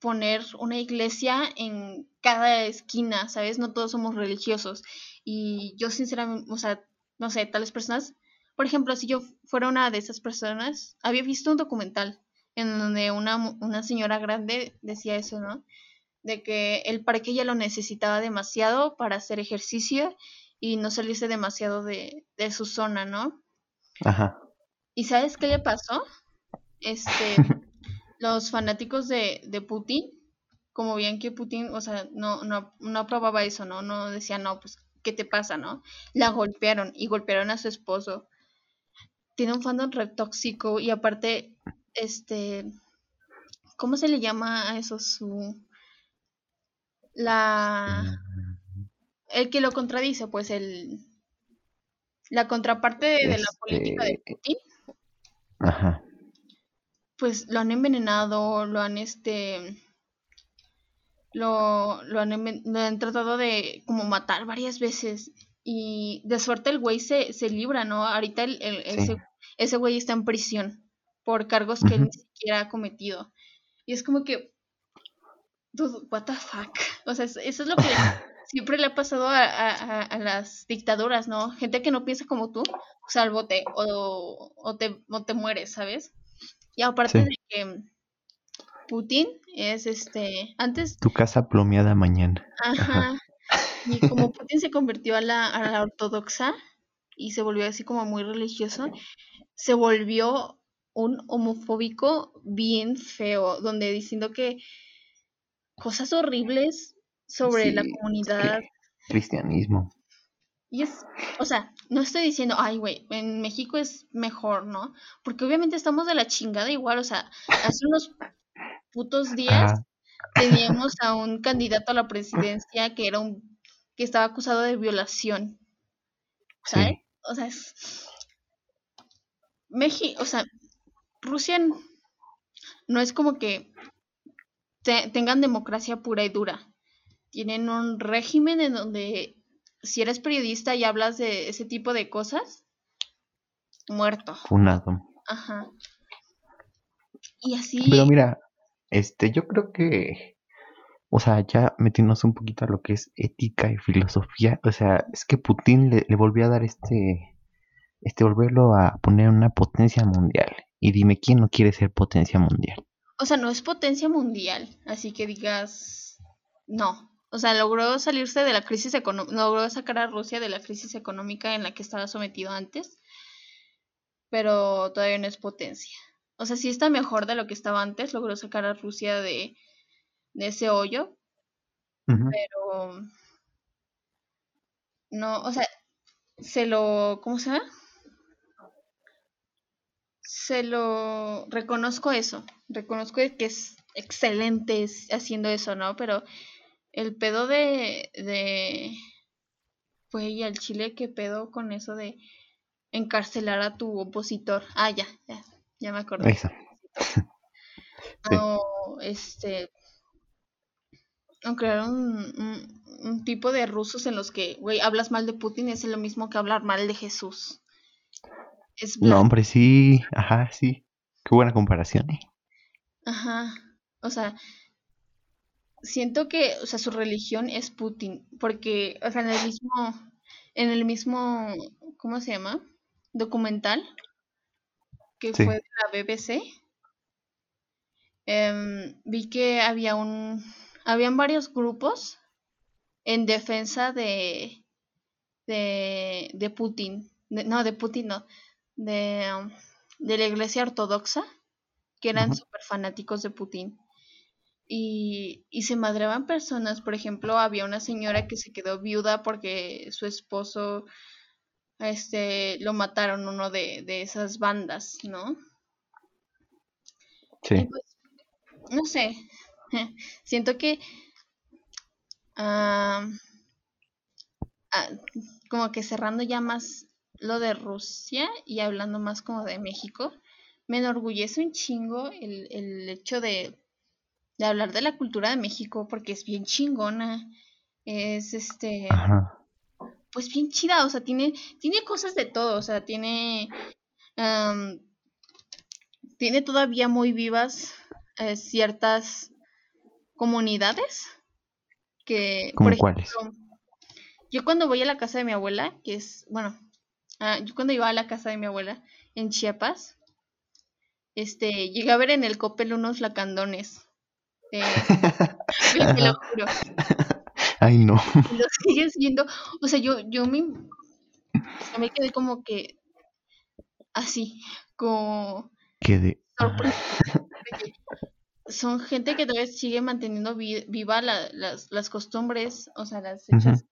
poner una iglesia en cada esquina, ¿sabes? No todos somos religiosos. Y yo sinceramente, o sea, no sé, tales personas, por ejemplo, si yo fuera una de esas personas, había visto un documental en donde una, una señora grande decía eso, ¿no? De que el parque ya lo necesitaba demasiado para hacer ejercicio y no salirse demasiado de, de su zona, ¿no? Ajá. ¿Y sabes qué le pasó? Este, los fanáticos de, de Putin, como veían que Putin, o sea, no, no, no aprobaba eso, ¿no? No decían, no, pues, ¿qué te pasa, no? La golpearon y golpearon a su esposo. Tiene un fandom re tóxico y aparte, este, ¿cómo se le llama a eso? Su, la, el que lo contradice, pues, el, la contraparte de, de la política de Este, Putin Ajá. pues lo han envenenado, lo han este lo, lo han lo han tratado de como matar varias veces y de suerte el güey se, se libra, ¿no? Ahorita el, el- Sí. ese, ese güey está en prisión por cargos que él ni siquiera ha cometido. Y es como que, dude, what the fuck. O sea, es- eso es lo que siempre le ha pasado a, a- a- las dictaduras, ¿no? Gente que no piensa como tú, sálvote o, o, te, o te mueres, ¿sabes? Y aparte Sí. de que Putin es este, antes, Tu casa plomeada mañana. ajá, y como Putin se convirtió a la, a la ortodoxa y se volvió así como muy religioso, se volvió un homofóbico bien feo, donde diciendo que cosas horribles sobre la es comunidad. que cristianismo. Y es, o sea, no estoy diciendo, ay, güey, en México es mejor, ¿no? Porque obviamente estamos de la chingada igual, o sea, hace unos putos días Ajá. teníamos a un candidato a la presidencia que era un, que estaba acusado de violación, ¿sabes? Sí. O sea, es... México, o sea, Rusia no es como que te- tengan democracia pura y dura. Tienen un régimen en donde si eres periodista y hablas de ese tipo de cosas, muerto. Funado. Ajá. Y así, Pero mira, este, yo creo que o sea, ya metiéndonos un poquito a lo que es ética y filosofía, o sea, es que Putin le, le volvió a dar este, este, volverlo a poner una potencia mundial. Y dime, ¿quién no quiere ser potencia mundial? O sea, no es potencia mundial, así que digas, no. O sea, logró salirse de la crisis económica, logró sacar a Rusia de la crisis económica en la que estaba sometido antes, pero todavía no es potencia. O sea, sí está mejor de lo que estaba antes, logró sacar a Rusia de, de ese hoyo, pero no, o sea, se lo, ¿cómo se llama? Se lo reconozco eso, reconozco que es excelente haciendo eso, ¿no? Pero el pedo de, de, pues, y al Chile, ¿qué pedo con eso de encarcelar a tu opositor? Ah, ya, ya, ya me acordé. Eso. Sí. No, este, o crear un, un- un tipo de rusos en los que, güey, hablas mal de Putin es lo mismo que hablar mal de Jesús. Es No, hombre, sí, ajá, sí. Qué buena comparación, ¿eh? Ajá. O sea, siento que, o sea, su religión es Putin, porque, o sea, en el mismo, en el mismo, ¿cómo se llama? Documental que Sí. fue de la BBC, em, vi que había un, habían varios grupos en defensa de, de, de Putin, de- no, de Putin no, de, de la iglesia ortodoxa, que eran Ujú. súper fanáticos de Putin. Y, y se madreaban personas, por ejemplo, había una señora que se quedó viuda porque su esposo este lo mataron uno de, de esas bandas, ¿no? Y Sí. pues, no sé, siento que ah, como que cerrando ya más lo de Rusia y hablando más como de México, me enorgullece un chingo el, el hecho de, de hablar de la cultura de México porque es bien chingona, es este, Ajá. pues bien chida, o sea, tiene, tiene cosas de todo, o sea, tiene, am, tiene todavía muy vivas eh, ciertas comunidades que, por ¿Cómo cuáles? ejemplo, yo cuando voy a la casa de mi abuela, que es, bueno, ah, yo cuando iba a la casa de mi abuela en Chiapas, este, llegué a ver en el Coppel unos lacandones. Eh, te lo juro. Ay, no. lo sigues viendo. O sea, yo, yo me, yo me quedé como que así, como Que de... sorprendida. de que Son gente que todavía sigue manteniendo vi- viva la- las, las costumbres, o sea, las hechas.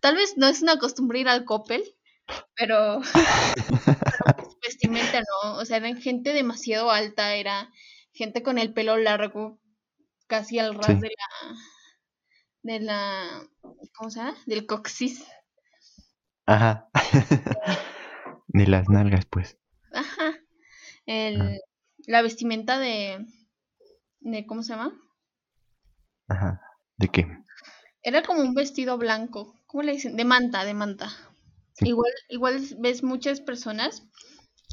Tal vez no es una costumbre ir al Coppel, pero, pero pues, vestimenta, ¿no? O sea, eran gente demasiado alta, era gente con el pelo largo, casi al ras Sí. de la, de la, ¿cómo se llama? Del coxis. Ajá. De las nalgas, pues. Ajá. El, la vestimenta de, de, ¿cómo se llama? Ajá. ¿De qué? Era como un vestido blanco. ¿Cómo le dicen? De manta, de manta. Sí. Igual, igual ves muchas personas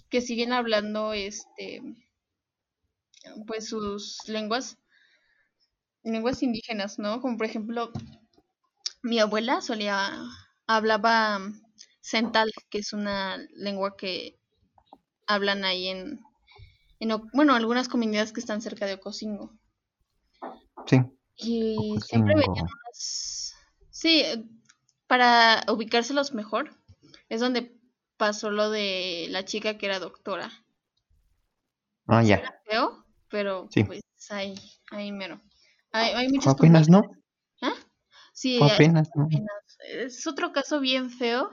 que siguen hablando, este, pues sus lenguas, lenguas indígenas, ¿no? Como por ejemplo, mi abuela solía, hablaba cental, que es una lengua que hablan ahí en, en bueno, algunas comunidades que están cerca de Ocosingo. Sí. Y siempre venían unas... Sí, para ubicárselos mejor, es donde pasó lo de la chica que era doctora. Ah, ya. Feo, pero Sí. pues ahí, ahí mero. Hay, muchas apenas, ¿no? ¿Ah? Sí, Fue eh, apenas, ¿no? apenas. Es otro caso bien feo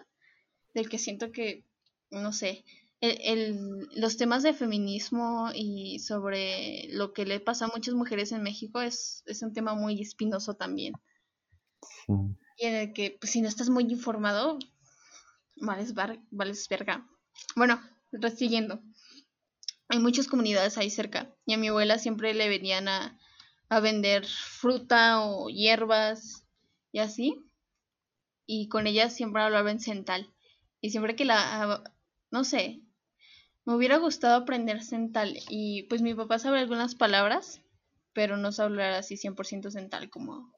del que siento que, no sé, el, el- los temas de feminismo y sobre lo que le pasa a muchas mujeres en México es, es un tema muy espinoso también. Sí. Y en el que, pues, si no estás muy informado, vales, var- vales verga. Bueno, siguiendo. Hay muchas comunidades ahí cerca. Y a mi abuela siempre le venían a, a vender fruta o hierbas y así. Y con ella siempre hablaba en cental. Y siempre que la, no sé, me hubiera gustado aprender cental. Y pues mi papá sabe algunas palabras, pero no sabe hablar así 100% cental como,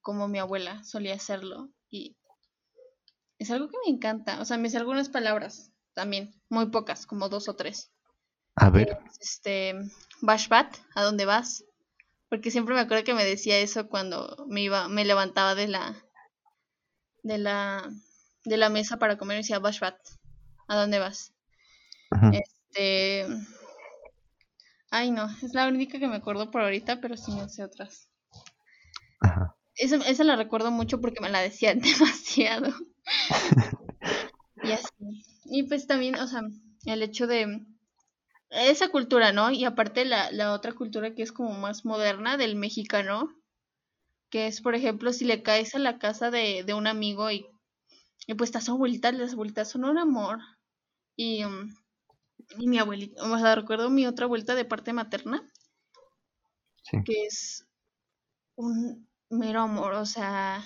como mi abuela solía hacerlo. Y es algo que me encanta. O sea, me sé algunas palabras también, muy pocas, como dos o tres. A ver, Este, Bashbat, ¿a dónde vas? Porque siempre me acuerdo que me decía eso cuando me iba, me levantaba de la, de la, de la mesa para comer y decía Bashbat, ¿a dónde vas? ujú, Este, ay no, es la única que me acuerdo por ahorita, pero sí me sé otras. ajá. Esa, esa la recuerdo mucho porque me la decían demasiado. y así. Y pues también, o sea, el hecho de esa cultura, ¿no? Y aparte la, la otra cultura que es como más moderna del mexicano, que es, por ejemplo, si le caes a la casa de, de un amigo y, y pues estás abuelitas, las abuelitas son un amor. Y, um, y mi abuelita, o sea, recuerdo mi otra abuelita de parte materna, Sí. que es un mero amor, o sea,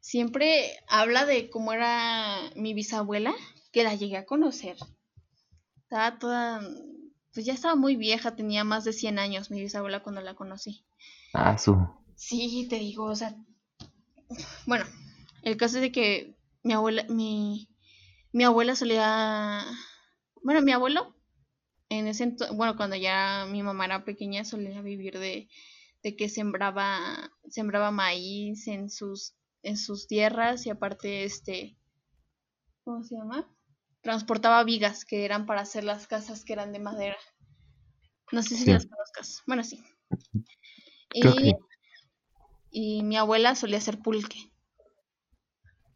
siempre habla de cómo era mi bisabuela, que la llegué a conocer. Estaba toda, pues ya estaba muy vieja, tenía más de 100 años mi bisabuela cuando la conocí. Ah, su. Sí, te digo, o sea, bueno, el caso es de que mi abuela, mi, mi abuela solía, bueno, mi abuelo, en ese entonces, bueno, cuando ya mi mamá era pequeña, solía vivir de, de que sembraba, sembraba maíz en sus, en sus tierras y aparte, este, ¿cómo se llama? Transportaba vigas que eran para hacer las casas que eran de madera. No sé si Sí. las conozcas. Bueno, sí. Creo Y y mi abuela solía hacer pulque.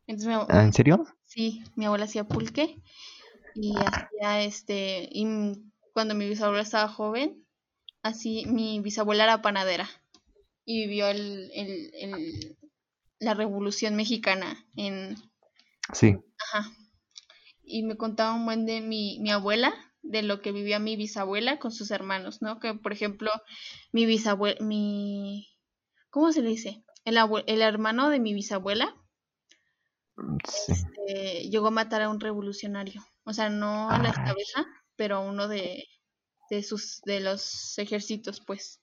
Entonces, mi, Ah, ¿En serio? sí, mi abuela hacía pulque y hacía este, y cuando mi bisabuela estaba joven, así, mi bisabuela era panadera y vivió el, el- el- la revolución mexicana en, Sí. ajá, y me contaba un buen de mi, mi abuela, de lo que vivía mi bisabuela con sus hermanos, ¿no? Que, por ejemplo, mi bisabuela, mi, ¿cómo se le dice? El, el hermano de mi bisabuela Sí. eh, llegó a matar a un revolucionario. O sea, no a la Ay. cabeza, pero a uno de, de sus, de los ejércitos, pues.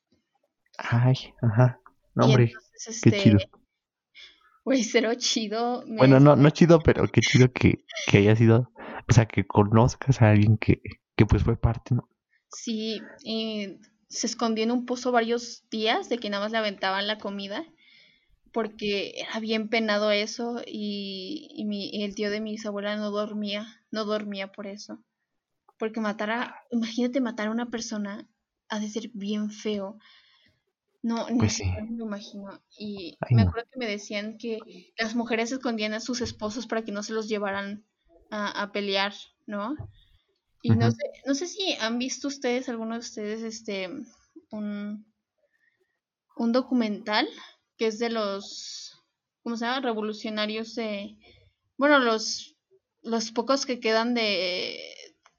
Ay, ajá. No, hombre, entonces, qué este, chido. Güey, cero chido. me Bueno, no, no chido, pero qué chido que, que haya sido, o sea, que conozcas a alguien que, que pues fue parte, ¿no? Sí, y se escondió en un pozo varios días de que nada más le aventaban la comida porque era bien penado eso y, y mi, y el tío de mi bisabuela no dormía, no dormía por eso. Porque matar a, imagínate matar a una persona, ha de ser bien feo. No, ni Pues sí. me lo imagino. Y Ay, me no. acuerdo que me decían que las mujeres escondían a sus esposos para que no se los llevaran a, a pelear, ¿no? Y no sé, no sé si han visto ustedes, alguno de ustedes, este, un, un documental que es de los, ¿cómo se llama? Revolucionarios de, bueno, los, los pocos que quedan de,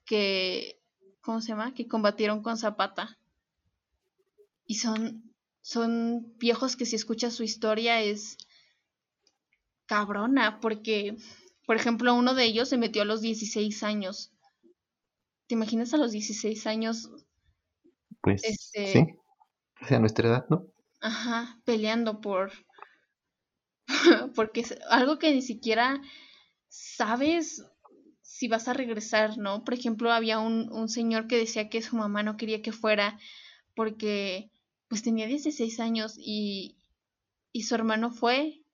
que, ¿cómo se llama? Que combatieron con Zapata. Y son, son viejos que si escuchas su historia es cabrona, porque, por ejemplo, uno de ellos se metió a los 16 años. ¿Te imaginas a los 16 años Pues Este- sí. O sea, nuestra edad, ¿no? Ajá, peleando por... porque es algo que ni siquiera sabes si vas a regresar, ¿no? Por ejemplo, había un, un señor que decía que su mamá no quería que fuera porque pues tenía 16 años y, y su hermano fue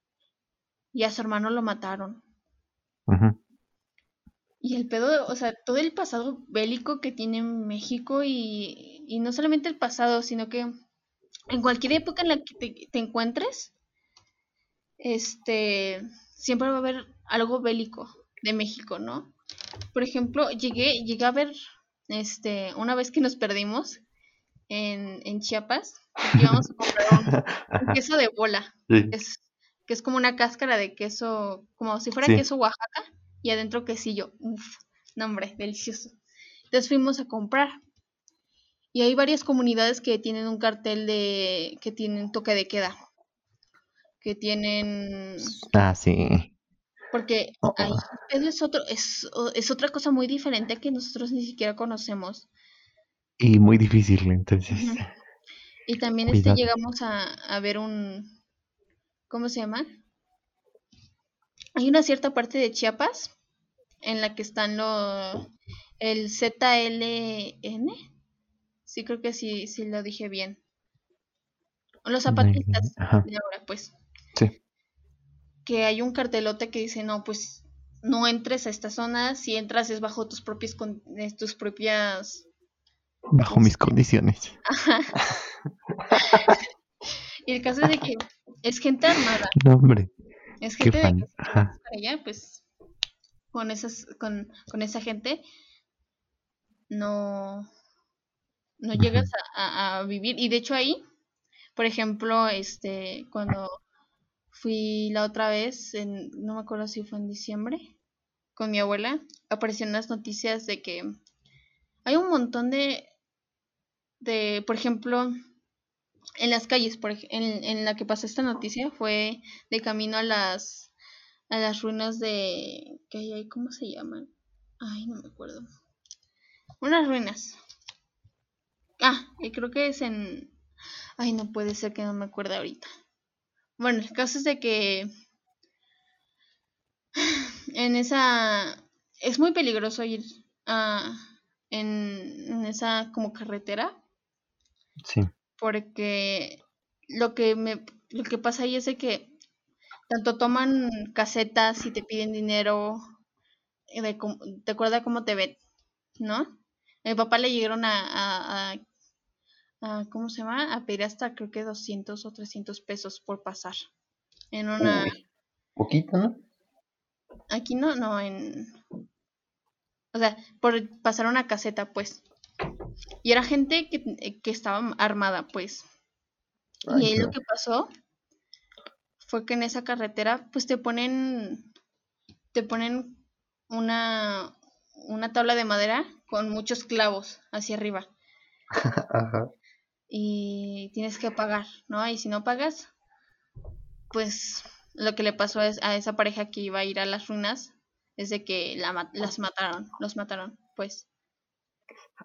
y a su hermano lo mataron. Y el pedo, o sea, todo el pasado bélico que tiene México y, y no solamente el pasado, sino que en cualquier época en la que te, te encuentres, este, siempre va a haber algo bélico de México, ¿no? Por ejemplo, llegué, llegué a ver, este, una vez que nos perdimos en, en Chiapas, porque íbamos a comprar un, queso de bola, Sí. es, que es como una cáscara de queso, como si fuera Sí. queso Oaxaca, y adentro quesillo. Uf, no hombre, delicioso. Entonces fuimos a comprar. Y hay varias comunidades que tienen un cartel de que tienen toque de queda. Que tienen Ah, sí. porque Oh, ahí oh. pedo es otro es, es otra cosa muy diferente que nosotros ni siquiera conocemos. Y muy difícil, entonces. Y también este llegamos a, a ver un ¿cómo se llama? Hay una cierta parte de Chiapas en la que están los el ZLN. Sí, creo que sí, sí lo dije bien. Los zapatistas Ajá. de ahora, pues. Sí. Que hay un cartelote que dice, no, pues no entres a esta zona, si entras es bajo tus propias con- eh, tus propias Bajo mis condiciones. y el caso es de que es gente armada, No, hombre. es Qué gente de que para allá, pues con esas con, con esa gente no no llegas a, a- a vivir. Y de hecho ahí, por ejemplo, este cuando fui la otra vez en no me acuerdo si fue en diciembre con mi abuela, aparecieron las noticias de que hay un montón de de, por ejemplo, en las calles, por en, en la que pasó esta noticia fue de camino a las a las ruinas de que hay ahí, ¿cómo se llaman? Ay, no me acuerdo. Unas ruinas. Ah, y creo que es en Ay, no puede ser que no me acuerde ahorita. Bueno, el caso es de que en esa es muy peligroso ir a en, en esa como carretera Sí. porque lo que me lo que pasa ahí es de que tanto toman casetas y te piden dinero eh, de te acuerdas cómo te ven, ¿no? A mi papá le llegaron a, a, a- a- ¿cómo se llama? A pedir hasta creo que 200 o 300 pesos por pasar en una Uy, Poquito, ¿no? aquí no, no en o sea, por pasar una caseta, pues. Y era gente que, eh, que estaba armada, pues. Ay, Y ahí lo que pasó fue que en esa carretera, pues te ponen, te ponen una, una tabla de madera con muchos clavos hacia arriba Ajá. y tienes que pagar, ¿no? Y si no pagas, pues lo que le pasó es a esa pareja que iba a ir a las ruinas es de que la, las mataron, los mataron, pues.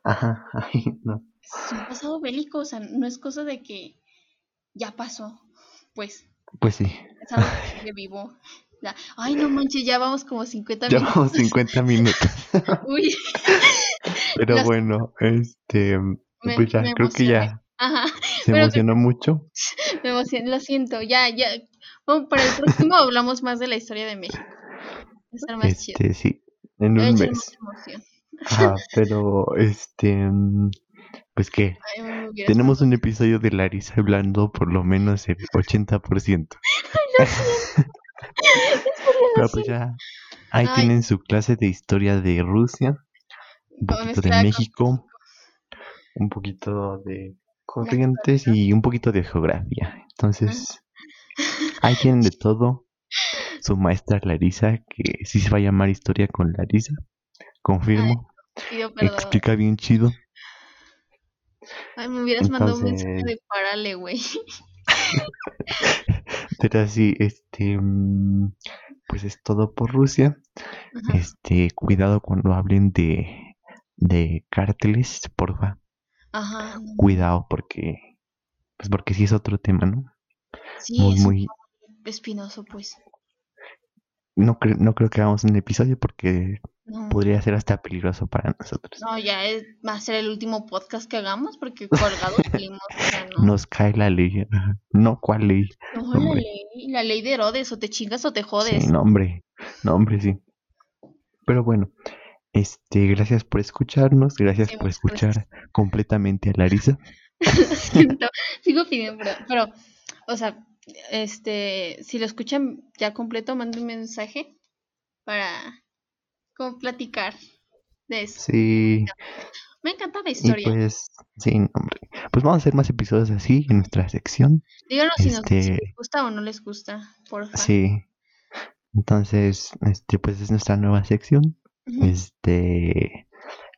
Ajá. Ay, no. Es un pasado bélico, o sea, no es cosa de que ya pasó, pues. Pues sí. Es algo que vivo. Ay, no manches, ya vamos como 50 minutos. Llevamos 50 minutos. Uy, Pero Las- bueno, este. Me- Pues ya, creo que emocioné. ya ajá, se Pero que- emocionó mucho. me emocioné, lo siento, ya, ya. Bueno, para el próximo hablamos más de la historia de México. Va a estar más chido. Este, sí. En un mes. Ajá, pero este. mm, Pues que Ay, tenemos un episodio de Larisa hablando por lo menos el 80%. Pero pues ya. Ahí Ay. tienen su clase de historia de Rusia, un poquito de México, un poquito de corrientes y un poquito de geografía. Entonces, ahí tienen de todo. Su maestra Larisa, que sí se va a llamar Historia con Larisa, confirmo, Pido perdón. explica bien chido. Ay, me hubieras mandado un mensaje de párale, güey. Pero así, este, mm, pues es todo por Rusia. Ajá. Este, cuidado cuando hablen de, de cárteles, porfa. Ajá. Cuidado porque, pues porque sí es otro tema, ¿no? Sí, Muy, es muy, espinoso, pues. no, creo no creo que hagamos un episodio porque No, podría ser hasta peligroso para nosotros. no ya es- va a ser el último podcast que hagamos porque colgados salimos. o sea, no. Nos cae la ley. No, ¿cuál ley? No, la ley, la ley de Herodes, o te chingas o te jodes. Sí, no, hombre. No, hombre, sí. Pero bueno, este, gracias por escucharnos, gracias Sí, por escuchar completamente a Larisa. Lo siento, sigo pidiendo, pero, pero, o sea, este, si lo escuchan ya completo, manden un mensaje para como platicar de eso. Sí, Me encanta la y historia. pues, sí, hombre. Pues vamos a hacer más episodios así en nuestra sección. Díganos si, nos, este- les gusta o no les gusta, porfa. Sí. Entonces, este, pues es nuestra nueva sección. Este,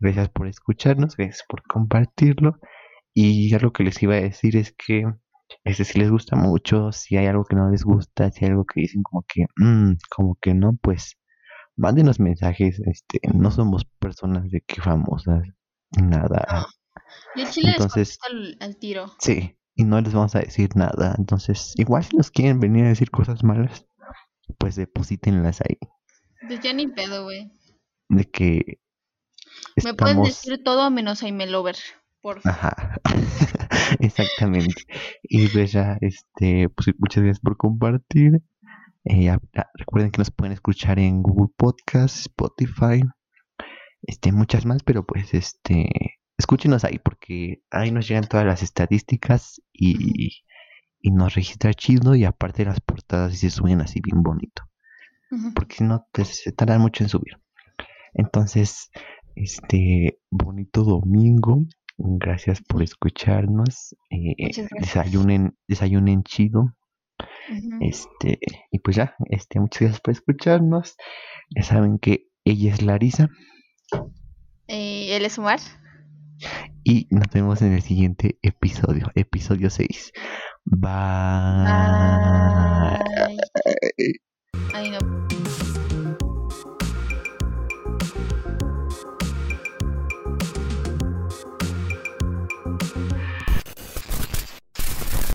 gracias por escucharnos, gracias por compartirlo. Y algo que les iba a decir es que, este, si les gusta mucho, si hay algo que no les gusta, si hay algo que dicen como que, "Mm, como que no, pues, mándenos mensajes. Este, no somos personas de que famosas, nada. No. Yo en Chile les Entonces- al, al tiro. Sí, y no les vamos a decir nada. Entonces, igual si nos quieren venir a decir cosas malas, pues deposítenlas ahí. Pues ya ni pedo, güey. De que Me pueden decir todo menos Jaime Lover. Por favor. Ajá, exactamente. Y pues ya, este, pues muchas gracias por compartir. Eh, recuerden que nos pueden escuchar en Google Podcast, Spotify, este, muchas más, pero pues este, escúchenos ahí porque ahí nos llegan todas las estadísticas y, y nos registra chido y aparte las portadas y se suben así bien bonito porque si no te, se tardan mucho en subir. Entonces, este bonito domingo. Gracias por escucharnos. eh, desayunen chido. Este, y pues ya, este, muchas gracias por escucharnos. Ya saben que ella es Larisa. Eh, ¿Él es Omar? Y nos vemos en el siguiente episodio, episodio 6. Bye. Ay, no.